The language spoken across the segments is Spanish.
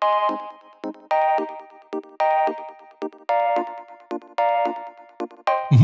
Thank you.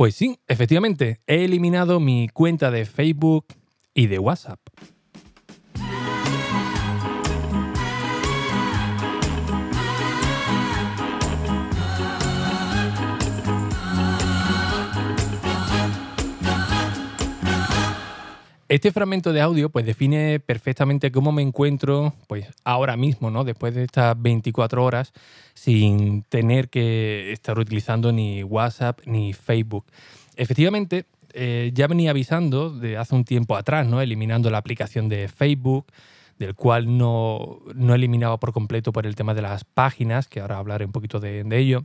Pues sí, efectivamente, he eliminado mi cuenta de Facebook y de WhatsApp. Este fragmento de audio pues define perfectamente cómo me encuentro pues ahora mismo, ¿no? Después de estas 24 horas sin tener que estar utilizando ni WhatsApp ni Facebook. Efectivamente, eh, ya venía avisando de hace un tiempo atrás, ¿no? Eliminando la aplicación de Facebook, del cual no, no eliminaba por completo por el tema de las páginas, que ahora hablaré un poquito de, de ello.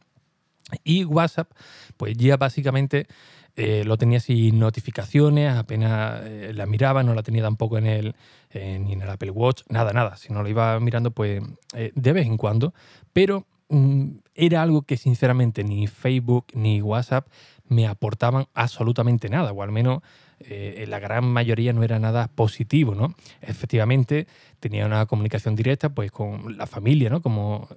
Y WhatsApp, pues ya básicamente eh, lo tenía sin notificaciones, apenas eh, la miraba, no la tenía tampoco en el, ni en el Apple Watch, nada, nada. Si no lo iba mirando, pues eh, de vez en cuando. Pero mm, era algo que sinceramente ni Facebook ni WhatsApp me aportaban absolutamente nada, o al menos eh, la gran mayoría no era nada positivo, ¿no? Efectivamente, tenía una comunicación directa pues, con la familia, ¿no? Como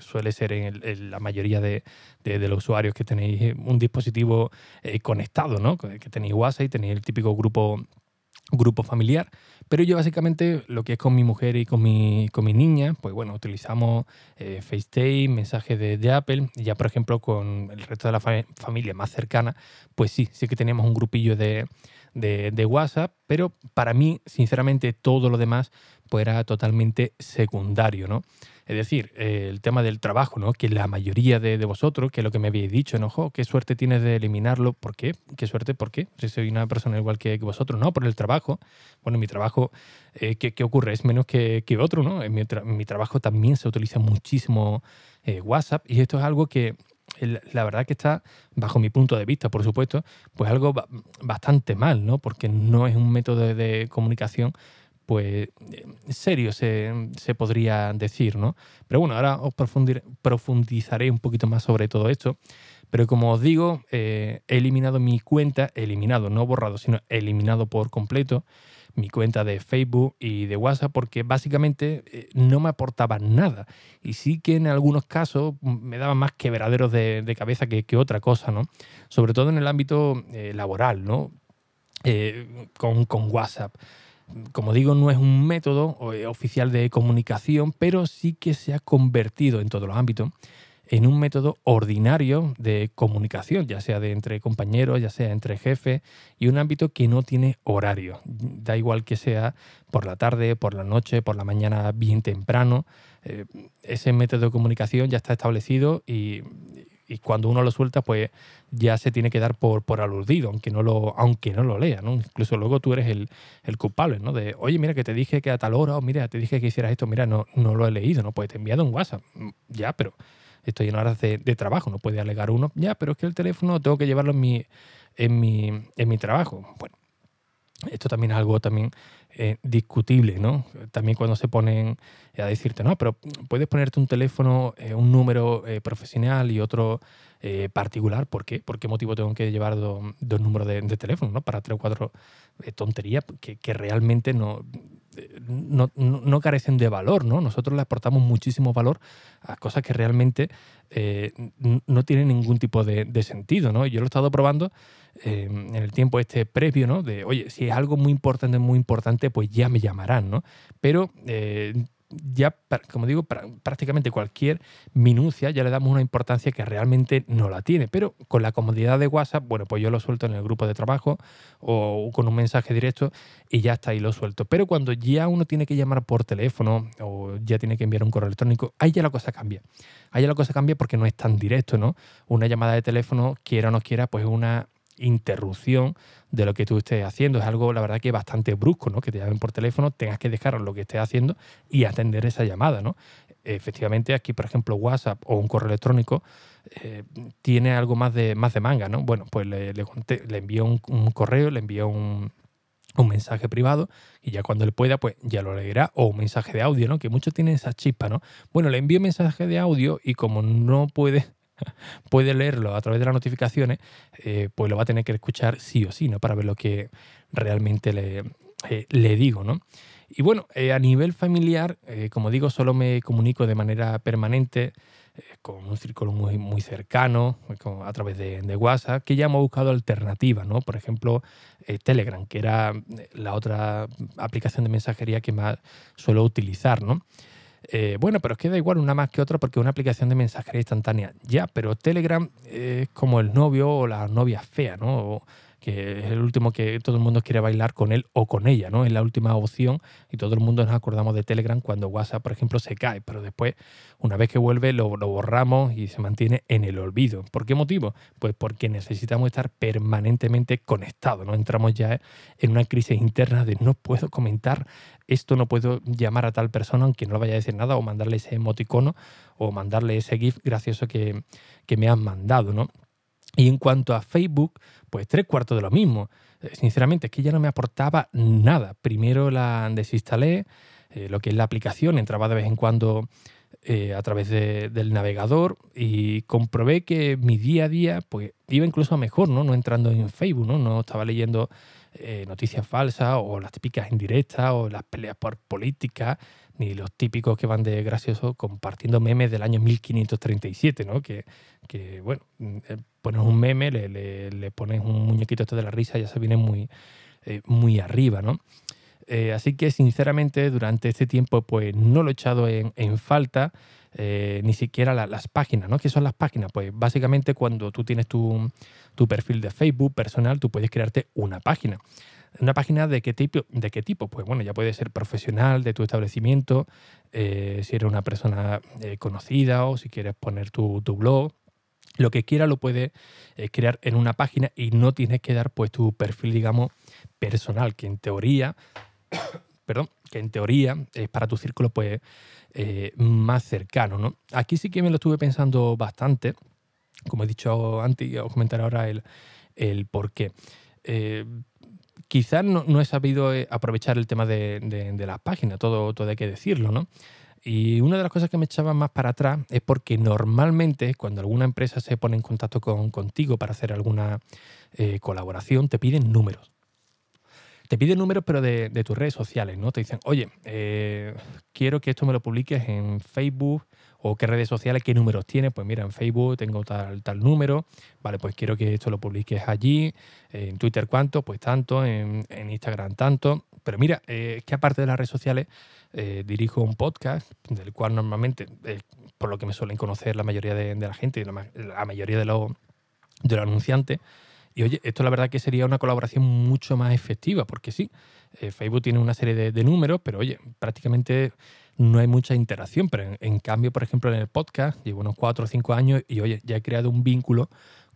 suele ser en, la mayoría de, los usuarios que tenéis un dispositivo eh, conectado, ¿no? Que tenéis WhatsApp y tenéis el típico grupo grupo familiar. Pero yo básicamente lo que es con mi mujer y con mi, con mi niña, pues bueno, utilizamos eh, FaceTime, mensajes de, Apple. Y ya, por ejemplo, con el resto de la familia más cercana, pues sí, sí que teníamos un grupillo de, de, WhatsApp. Pero para mí, sinceramente, todo lo demás pues era totalmente secundario, ¿no? Es decir, el tema del trabajo, ¿no? Que la mayoría de, vosotros, que es lo que me habéis dicho, ¿no? qué suerte tienes de eliminarlo. ¿Por qué? ¿Qué suerte? ¿Por qué? Si soy una persona igual que, vosotros, no, por el trabajo. Bueno, mi trabajo, eh, ¿qué, ocurre? Es menos que, otro, ¿no? En mi, trabajo también se utiliza muchísimo eh, WhatsApp y esto es algo que la verdad que está, bajo mi punto de vista, por supuesto, pues algo bastante mal, ¿no? Porque no es un método de comunicación pues serio se, podría decir, ¿no? Pero bueno, ahora os profundizaré un poquito más sobre todo esto. Pero como os digo, eh, he eliminado mi cuenta, eliminado, no borrado, sino eliminado por completo mi cuenta de Facebook y de WhatsApp porque básicamente eh, no me aportaba nada. Y sí que en algunos casos me daban más quebraderos de, de cabeza que, otra cosa, ¿no? Sobre todo en el ámbito eh, laboral, ¿no? con, con WhatsApp como digo, no es un método eh, oficial de comunicación, pero sí que se ha convertido en todos los ámbitos en un método ordinario de comunicación, ya sea de entre compañeros, ya sea entre jefes, y un ámbito que no tiene horario. Da igual que sea por la tarde, por la noche, por la mañana bien temprano. Eh, ese método de comunicación ya está establecido y, y cuando uno lo suelta, pues ya se tiene que dar por, por aludido, aunque no lo, aunque no lo lea, ¿no? Incluso luego tú eres el, culpable, ¿no? De, oye, mira, que te dije que a tal hora, o mira, te dije que hicieras esto, mira, no, no lo he leído, ¿no? Pues te he enviado un WhatsApp. Ya, pero estoy en horas de, trabajo, no puede alegar uno, ya, pero es que el teléfono tengo que llevarlo en mi, en mi, en mi trabajo. Bueno, esto también es algo también eh, discutible, ¿no? También cuando se ponen a decirte, no, pero puedes ponerte un teléfono, eh, un número eh, profesional y otro particular. ¿Por qué? ¿Por qué motivo tengo que llevar dos, números de, teléfono, ¿no? Para tres o cuatro tonterías que, realmente no, no, carecen de valor, ¿no? Nosotros le aportamos muchísimo valor a cosas que realmente no tienen ningún tipo de, sentido, ¿no? Yo lo he estado probando eh, en el tiempo este previo, ¿no? De, oye, si es algo muy importante, muy importante, pues ya me llamarán, ¿no? Pero eh, ya, como digo, prácticamente cualquier minucia ya le damos una importancia que realmente no la tiene. Pero con la comodidad de WhatsApp, bueno, pues yo lo suelto en el grupo de trabajo o con un mensaje directo y ya está ahí lo suelto. Pero cuando ya uno tiene que llamar por teléfono o ya tiene que enviar un correo electrónico, ahí ya la cosa cambia. Ahí ya la cosa cambia porque no es tan directo, ¿no? Una llamada de teléfono, quiera o no quiera, pues una interrupción de lo que tú estés haciendo. Es algo, la verdad, que bastante brusco, ¿no? Que te llamen por teléfono, tengas que dejar lo que estés haciendo y atender esa llamada, ¿no? Efectivamente, aquí, por ejemplo, WhatsApp o un correo electrónico eh, tiene algo más de, más de manga, ¿no? Bueno, pues le, le, envío un, correo, le envío un, un, mensaje privado y ya cuando él pueda, pues ya lo leerá, o un mensaje de audio, ¿no? Que muchos tienen esa chispa, ¿no? Bueno, le envío un mensaje de audio y como no puede puede leerlo a través de las notificaciones, eh, pues lo va a tener que escuchar sí o sí, ¿no? Para ver lo que realmente le, eh, le digo, ¿no? Y bueno, eh, a nivel familiar, eh, como digo, solo me comunico de manera permanente eh, con un círculo muy, muy cercano, con, a través de, de, WhatsApp, que ya hemos buscado alternativas, ¿no? Por ejemplo, Telegram, que era la otra aplicación de mensajería que más suelo utilizar, ¿no? Eh, bueno, pero es que da igual una más que otra porque es una aplicación de mensajería instantánea. Ya, pero Telegram es como el novio o la novia fea, ¿no? Que es el último que todo el mundo quiere bailar con él o con ella, ¿no? Es la última opción y todo el mundo nos acordamos de Telegram cuando WhatsApp, por ejemplo, se cae, pero después, una vez que vuelve, lo, lo borramos y se mantiene en el olvido. ¿Por qué motivo? Pues porque necesitamos estar permanentemente conectados, ¿no? Entramos ya en una crisis interna de no puedo comentar esto, no puedo llamar a tal persona aunque no le vaya a decir nada o mandarle ese emoticono o mandarle ese GIF gracioso que, que me han mandado, ¿no? Y en cuanto a Facebook, pues tres cuartos de lo mismo. Eh, sinceramente, es que ya no me aportaba nada. Primero la desinstalé, eh, lo que es la aplicación, entraba de vez en cuando eh, a través de, del navegador y comprobé que mi día a día pues, iba incluso mejor, ¿no? No entrando en Facebook, ¿no? No estaba leyendo noticias falsas o las típicas indirectas o las peleas por política, ni los típicos que van de gracioso compartiendo memes del año 1537, ¿no? Que, que bueno, eh, pones un meme, le, le, le, pones un muñequito esto de la risa, ya se viene muy, eh, muy arriba, ¿no? Eh, así que sinceramente durante este tiempo pues no lo he echado en, en falta, eh, ni siquiera la, las páginas, ¿no? ¿Qué son las páginas? Pues básicamente cuando tú tienes tu, tu perfil de Facebook personal, tú puedes crearte una página. ¿Una página de qué tipo? ¿De qué tipo? Pues bueno, ya puede ser profesional de tu establecimiento, si eres una persona conocida o si quieres poner tu, tu blog. Lo que quiera lo puedes eh, crear en una página y no tienes que dar pues tu perfil, digamos, personal, que en teoría, perdón, que en teoría es para tu círculo pues eh, más cercano, ¿no? Aquí sí que me lo estuve pensando bastante, como he dicho antes y os comentaré ahora el, el por qué. Eh, quizás no, no, he sabido aprovechar el tema de, de, de las páginas, todo, todo hay que decirlo, ¿no? Y una de las cosas que me echaba más para atrás es porque normalmente cuando alguna empresa se pone en contacto con, contigo para hacer alguna eh, colaboración, te piden números. Te piden números, pero de, tus redes sociales, ¿no? Te dicen, oye, eh, quiero que esto me lo publiques en Facebook o qué redes sociales, qué números tienes. Pues mira, en Facebook tengo tal, tal número, vale, pues quiero que esto lo publiques allí. En Twitter, ¿cuánto? Pues tanto. En, Instagram, tanto. Pero mira, eh, que aparte de las redes sociales, eh, dirijo un podcast del cual normalmente, eh, por lo que me suelen conocer la mayoría de, de la gente, la, la mayoría de los, de los anunciantes, y oye, esto la verdad que sería una colaboración mucho más efectiva, porque sí, eh, Facebook tiene una serie de, de, números, pero oye, prácticamente no hay mucha interacción. Pero en, en, cambio, por ejemplo, en el podcast llevo unos cuatro o cinco años y oye, ya he creado un vínculo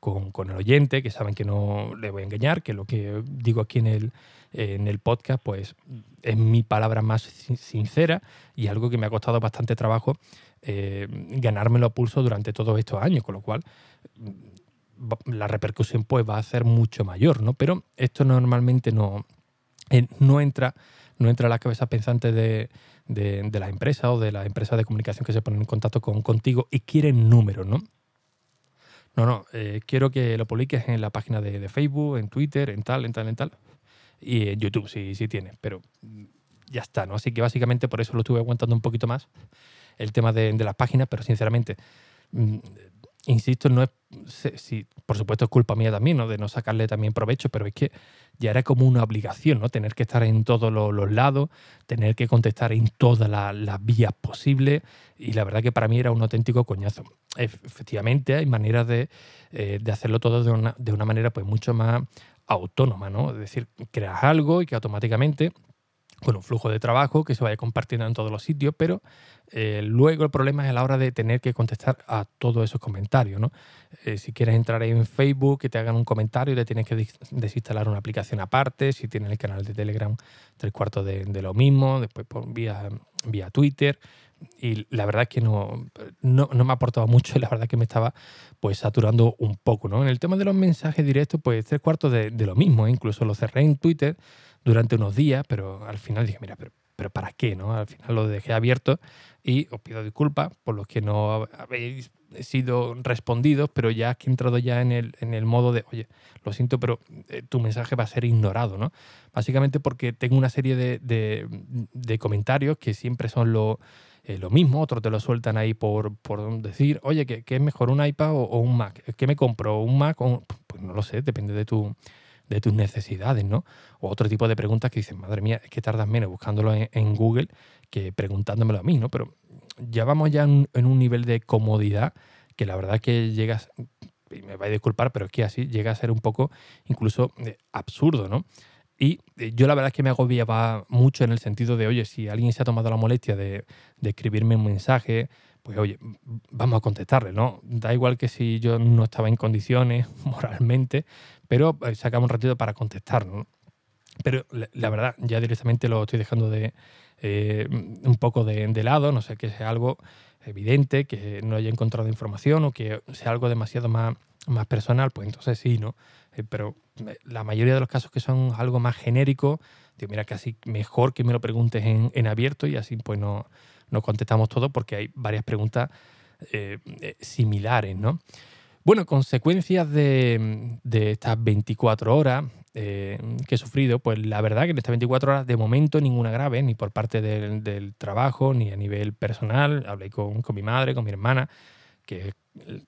con, el oyente, que saben que no le voy a engañar, que lo que digo aquí en el, en el podcast, pues es mi palabra más sincera y algo que me ha costado bastante trabajo eh, ganármelo a pulso durante todos estos años, con lo cual la repercusión pues va a ser mucho mayor, ¿no? Pero esto normalmente no, eh, no entra no entra a la cabeza pensante de, de, de la empresa o de la empresa de comunicación que se ponen en contacto con, contigo y quieren números, ¿no? No, no, eh, quiero que lo publiques en la página de, Facebook, en Twitter, en tal, en tal, en tal. Y en YouTube, sí, sí tiene, pero ya está, ¿no? Así que básicamente por eso lo estuve aguantando un poquito más, el tema de, de las páginas, pero sinceramente mm, insisto, no es, sí, por supuesto es culpa mía también, ¿no? De no sacarle también provecho, pero es que ya era como una obligación, ¿no? Tener que estar en todos los, lados, tener que contestar en todas las, las vías posibles y la verdad que para mí era un auténtico coñazo. Efectivamente hay maneras de, eh, de hacerlo todo de una, de una manera pues mucho más autónoma, ¿no? Es decir, creas algo y que automáticamente con un flujo de trabajo que se vaya compartiendo en todos los sitios, pero eh, luego el problema es a la hora de tener que contestar a todos esos comentarios. ¿no? Eh, si quieres entrar en Facebook, que te hagan un comentario, te tienes que desinstalar una aplicación aparte. Si tienes el canal de Telegram, tres cuartos de, lo mismo. Después por vía, vía Twitter. Y la verdad es que no, no, me ha aportado mucho y la verdad es que me estaba pues saturando un poco. ¿no? En el tema de los mensajes directos, pues tres cuartos de, lo mismo. ¿eh? Incluso lo cerré en Twitter durante unos días, pero al final dije, mira, pero, pero ¿para qué? ¿no? Al final lo dejé abierto y os pido disculpas por los que no habéis sido respondidos, pero ya que he entrado ya en el, en el modo de, oye, lo siento, pero eh, tu mensaje va a ser ignorado, ¿no? Básicamente porque tengo una serie de, de, comentarios que siempre son lo, eh, lo, mismo, otros te lo sueltan ahí por, por decir, oye, ¿qué, es mejor, un iPad o, un Mac? ¿Qué me compro? ¿Un Mac? O Pues no lo sé, depende de tu de tus necesidades, ¿no? O otro tipo de preguntas que dicen, madre mía, es que tardas menos buscándolo en, Google que preguntándomelo a mí, ¿no? Pero ya vamos ya en, un nivel de comodidad que la verdad que llegas, y me vais a disculpar, pero es que así llega a ser un poco incluso eh, absurdo, ¿no? Y eh, yo la verdad es que me agobiaba mucho en el sentido de, oye, si alguien se ha tomado la molestia de, escribirme un mensaje, pues oye, vamos a contestarle, ¿no? Da igual que si yo no estaba en condiciones moralmente, pero eh, sacamos un ratito para contestar, ¿no? Pero la, verdad, ya directamente lo estoy dejando de eh, un poco de, lado, no sé que sea algo evidente, que no haya encontrado información o que sea algo demasiado más, más personal, pues entonces sí, ¿no? Eh, pero la mayoría de los casos que son algo más genérico, digo, mira, casi mejor que me lo preguntes en, en abierto y así pues no, no contestamos todo porque hay varias preguntas similares, ¿no? Bueno, consecuencias de, estas 24 horas eh, que he sufrido, pues la verdad que en estas 24 horas de momento ninguna grave, ni por parte del, trabajo, ni a nivel personal. Hablé con, mi madre, con mi hermana, que es el,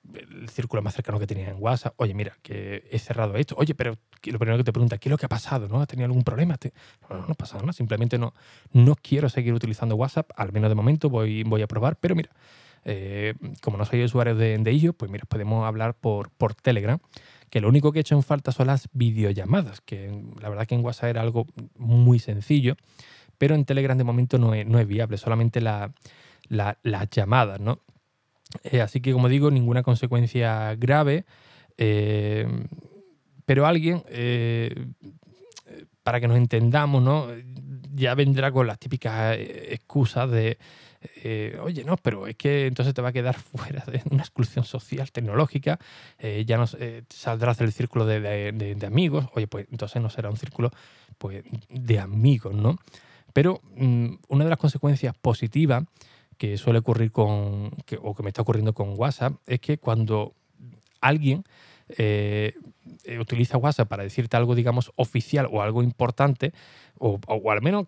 círculo más cercano que tenía en WhatsApp. Oye, mira, que he cerrado esto. Oye, pero lo primero que te pregunta, ¿qué es lo que ha pasado? ¿No? ¿Has tenido algún problema? No, no, ha pasado nada. Simplemente no, no quiero seguir utilizando WhatsApp, al menos de momento voy, voy a probar, pero mira, eh, como no soy usuario de, de ellos, pues mira, podemos hablar por, por Telegram, que lo único que he hecho en falta son las videollamadas, que la verdad que en WhatsApp era algo muy sencillo, pero en Telegram de momento no es, no es viable, solamente la, las llamadas, ¿no? Eh, así que, como digo, ninguna consecuencia grave, eh, pero alguien, para que nos entendamos, ¿no? ya vendrá con las típicas excusas de eh, oye, no, pero es que entonces te va a quedar fuera de una exclusión social tecnológica, eh, ya no eh, saldrás del círculo de, amigos, oye, pues entonces no será un círculo pues, de amigos, ¿no? Pero mm, una de las consecuencias positivas que suele ocurrir con, o que me está ocurriendo con WhatsApp, es que cuando alguien utiliza WhatsApp para decirte algo, digamos, oficial o algo importante, o, o, al menos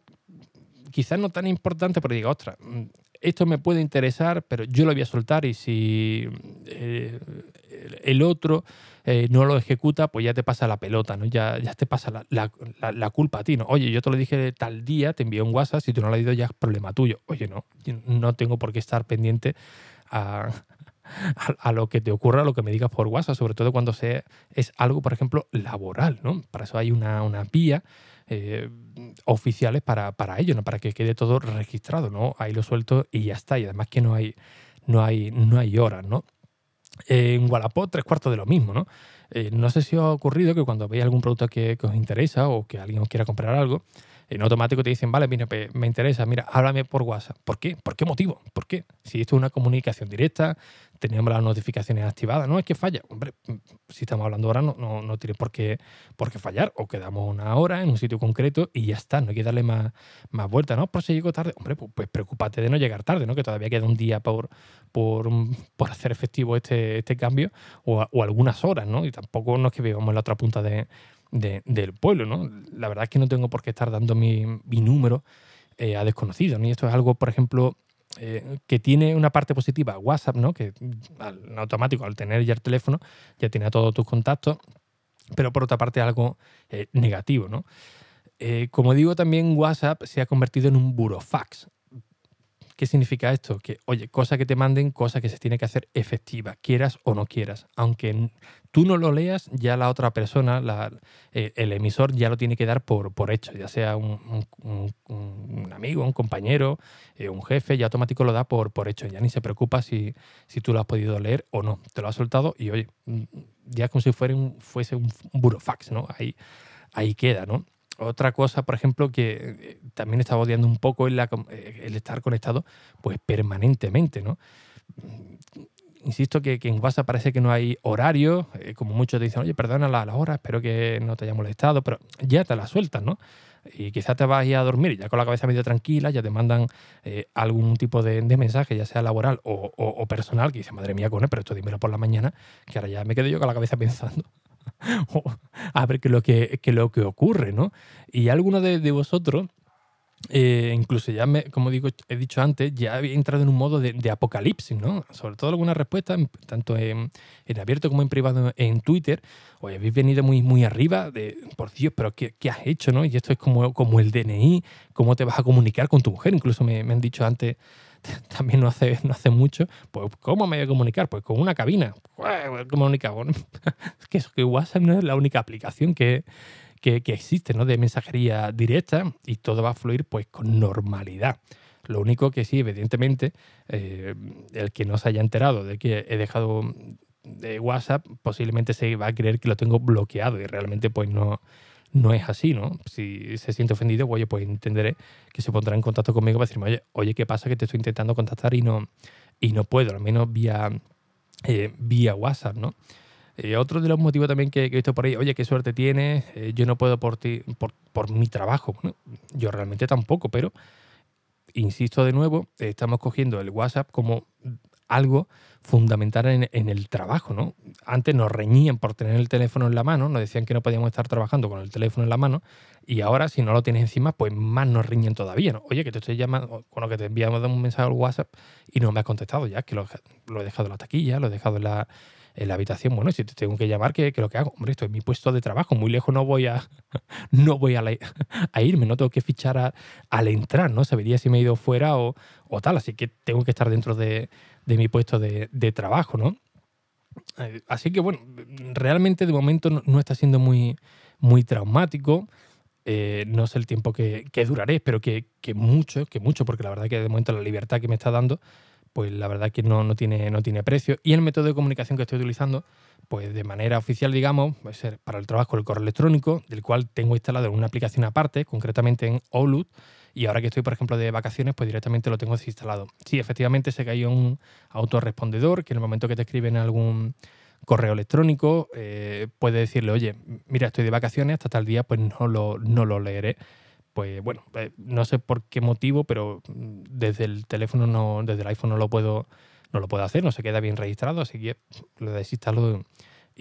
quizás no tan importante, pero diga, ostras, mm, esto me puede interesar, pero yo lo voy a soltar y si eh, el otro eh, no lo ejecuta, pues ya te pasa la pelota, ¿no? Ya, ya te pasa la, culpa a ti, ¿no? Oye, yo te lo dije tal día, te envié un WhatsApp, si tú no lo has ido ya es problema tuyo. Oye, no, no tengo por qué estar pendiente a, a, lo que te ocurra, a lo que me digas por WhatsApp, sobre todo cuando sea, es algo, por ejemplo, laboral, ¿no? Para eso hay una, una vía eh, oficiales para, para ello, ¿no? para que quede todo registrado, ¿no? Ahí lo suelto y ya está. Y además que no hay, no hay, no hay horas, ¿no? En Wallapop, tres cuartos de lo mismo, ¿no? Eh, no sé si os ha ocurrido que cuando veis algún producto que, os interesa o que alguien os quiera comprar algo, en automático te dicen, vale, mira, me interesa, mira, háblame por WhatsApp. ¿Por qué? ¿Por qué motivo? ¿Por qué? Si esto es una comunicación directa, teníamos las notificaciones activadas. No es que falla. Hombre, si estamos hablando ahora, no, no, tiene por qué, por qué fallar. O quedamos una hora en un sitio concreto y ya está. No hay que darle más, más vuelta. ¿no? Por si llego tarde. Hombre, pues, pues, preocúpate de no llegar tarde, ¿no? Que todavía queda un día por, por, por hacer efectivo este, este cambio o, o, algunas horas, ¿no? Y tampoco no es que vivamos en la otra punta de, del pueblo, ¿no? La verdad es que no tengo por qué estar dando mi, número eh, a desconocidos. Y esto es algo, por ejemplo, eh, que tiene una parte positiva, WhatsApp, ¿no? Que en automático, al tener ya el teléfono, ya tiene todos tus contactos, pero por otra parte algo eh, negativo, ¿no? Como digo, también WhatsApp se ha convertido en un burofax. ¿Qué significa esto? Que, oye, cosa que te manden, cosa que se tiene que hacer efectiva, quieras o no quieras. Aunque tú no lo leas, ya la otra persona, eh, el emisor, ya lo tiene que dar por, hecho, ya sea un, amigo, un compañero, eh, un jefe, ya automático lo da por, por hecho. Ya ni se preocupa si, si tú lo has podido leer o no. Te lo ha soltado y, oye, ya como si fuera fuese un burofax, ¿no? Ahí, ahí queda, ¿no? Otra cosa, por ejemplo, que eh, también estaba odiando un poco es la, eh, el estar conectado pues permanentemente, ¿no? Mm, insisto que, en WhatsApp parece que no hay horario, eh, como muchos te dicen, oye, perdona la, la, hora, espero que no te haya molestado, pero ya te la sueltan, ¿no? Y quizás te vas a ir a dormir ya con la cabeza medio tranquila, ya te mandan algún tipo de, mensaje, ya sea laboral o, personal, que dice, madre mía, con él, pero esto dímelo por la mañana, que ahora ya me quedo yo con la cabeza pensando a ver qué es lo que, lo que ocurre, ¿no? Y alguno de, vosotros, eh, incluso ya, me, como digo, he dicho antes, ya había entrado en un modo de, apocalipsis, ¿no? Sobre todo algunas respuestas, tanto en, abierto como en privado en Twitter, oye, habéis venido muy, muy arriba de, por Dios, pero ¿qué, has hecho, no? Y esto es como, como el DNI, cómo te vas a comunicar con tu mujer, incluso me, me han dicho antes también no hace, no hace mucho, pues ¿cómo me voy a comunicar? Pues con una cabina. ¿Cómo es que, que WhatsApp no es la única aplicación que, que, existe ¿no? de mensajería directa y todo va a fluir pues con normalidad. Lo único que sí, evidentemente, eh, el que no se haya enterado de que he dejado de WhatsApp posiblemente se va a creer que lo tengo bloqueado y realmente pues no, no es así, ¿no? Si se siente ofendido, oye, pues entenderé que se pondrá en contacto conmigo para decirme, oye, oye, ¿qué pasa? Que te estoy intentando contactar y no, y no puedo, al menos vía, eh, vía WhatsApp, ¿no? Eh, otro de los motivos también que, he visto por ahí, oye, qué suerte tienes, eh, yo no puedo por ti, por, por mi trabajo. yo realmente tampoco, pero insisto de nuevo, estamos cogiendo el WhatsApp como algo fundamental en, el trabajo, ¿no? Antes nos reñían por tener el teléfono en la mano, nos decían que no podíamos estar trabajando con el teléfono en la mano, y ahora si no lo tienes encima, pues más nos riñen todavía, ¿no? Oye, que te estoy llamando, con lo que te enviamos un mensaje al WhatsApp y no me has contestado ya, que lo, he dejado en la taquilla, lo he dejado en la, la habitación, bueno, si te tengo que llamar, ¿qué, lo que hago? Hombre, esto es mi puesto de trabajo, muy lejos no voy a, no voy a, a irme, no tengo que fichar al entrar, ¿no? Sabería si me he ido fuera o tal, así que tengo que estar dentro de, de mi puesto de, trabajo, ¿no? Eh, así que bueno, realmente de momento no, está siendo muy, muy traumático. Eh, no sé el tiempo que, duraré, pero que, mucho, que mucho, porque la verdad que de momento la libertad que me está dando, pues la verdad que no, no, tiene, no tiene precio. Y el método de comunicación que estoy utilizando, pues de manera oficial, digamos, va a ser para el trabajo el correo electrónico, del cual tengo instalado una aplicación aparte, concretamente en Outlook, y ahora que estoy, por ejemplo, de vacaciones, pues directamente lo tengo desinstalado. Sí, efectivamente se cayó un autorrespondedor que en el momento que te escriben algún correo electrónico eh, puede decirle, oye, mira, estoy de vacaciones, hasta tal día pues no lo, no lo leeré. Pues bueno, eh, no sé por qué motivo, pero desde el teléfono, no, desde el iPhone no lo puedo, no lo puedo hacer, no se queda bien registrado, así que lo desinstalo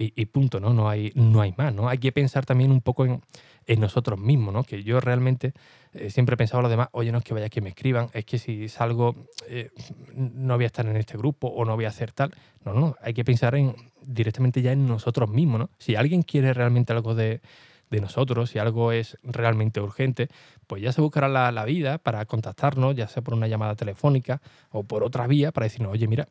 y, punto, ¿no? No hay, no hay más, ¿no? Hay que pensar también un poco en, en nosotros mismos, ¿no? Que yo realmente eh, siempre he pensado lo demás, oye, no es que vaya que me escriban, es que si salgo eh, no voy a estar en este grupo o no voy a hacer tal. No, no, hay que pensar en directamente ya en nosotros mismos, ¿no? Si alguien quiere realmente algo de, nosotros, si algo es realmente urgente, pues ya se buscará la, la, vida para contactarnos, ya sea por una llamada telefónica o por otra vía, para decirnos, oye, mira,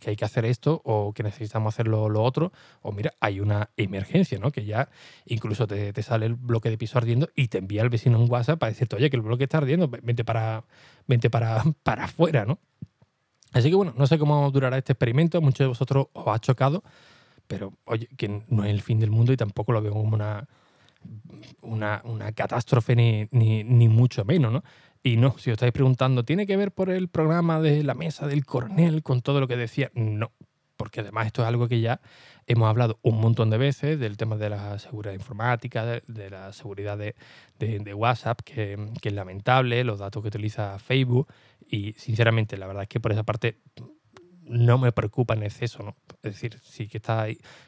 que hay que hacer esto o que necesitamos hacer lo, otro, o mira, hay una emergencia, ¿no? Que ya incluso te, sale el bloque de piso ardiendo y te envía el vecino un WhatsApp para decirte, oye, que el bloque está ardiendo, vente para, vente para, para afuera, ¿no? Así que bueno, no sé cómo durará este experimento, muchos de vosotros os ha chocado, pero oye, que no es el fin del mundo y tampoco lo veo como una, una, catástrofe ni, ni, ni mucho menos, ¿no? Y no, si os estáis preguntando, ¿tiene que ver por el programa de la mesa del coronel con todo lo que decía? No, porque además esto es algo que ya hemos hablado un montón de veces del tema de la seguridad informática, de, la seguridad de, WhatsApp, que, es lamentable, los datos que utiliza Facebook y sinceramente la verdad es que por esa parte no me preocupa en exceso, ¿no? Es decir, sí que está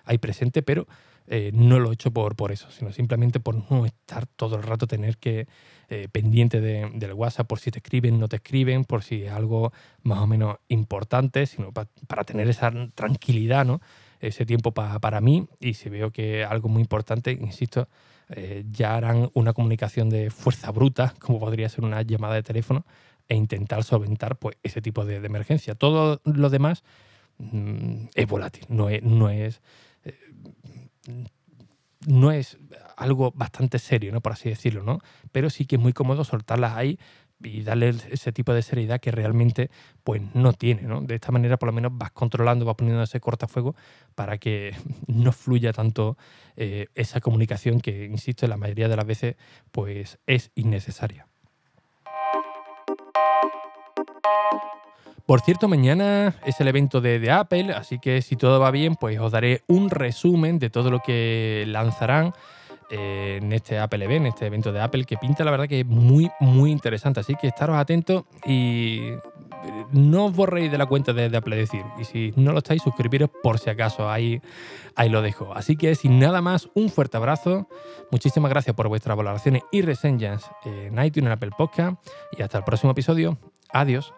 ahí presente, pero eh, no lo he hecho por, por eso, sino simplemente por no estar todo el rato tener que eh, pendiente de, del WhatsApp por si te escriben, no te escriben, por si es algo más o menos importante, sino para tener esa tranquilidad, ¿no? ese tiempo para mí y si veo que algo muy importante, insisto, eh, ya harán una comunicación de fuerza bruta, como podría ser una llamada de teléfono, e intentar solventar pues, ese tipo de, emergencia. Todo lo demás mm, es volátil, no es, no es, no es algo bastante serio, ¿no? por así decirlo, ¿no? pero sí que es muy cómodo soltarlas ahí y darle ese tipo de seriedad que realmente pues no tiene. ¿no? De esta manera por lo menos vas controlando, vas poniendo ese cortafuego para que no fluya tanto eh, esa comunicación que, insisto, la mayoría de las veces pues es innecesaria. Por cierto, mañana es el evento de, Apple, así que si todo va bien, pues os daré un resumen de todo lo que lanzarán eh, en este Apple Event, en este evento de Apple, que pinta la verdad que es muy, muy interesante. Así que estaros atentos y eh, no os borréis de la cuenta de, Apple Decir. Y si no lo estáis, suscribiros por si acaso. Ahí, ahí lo dejo. Así que sin nada más, un fuerte abrazo. Muchísimas gracias por vuestras valoraciones y reseñas en iTunes, en Apple Podcast. Y hasta el próximo episodio. Adiós.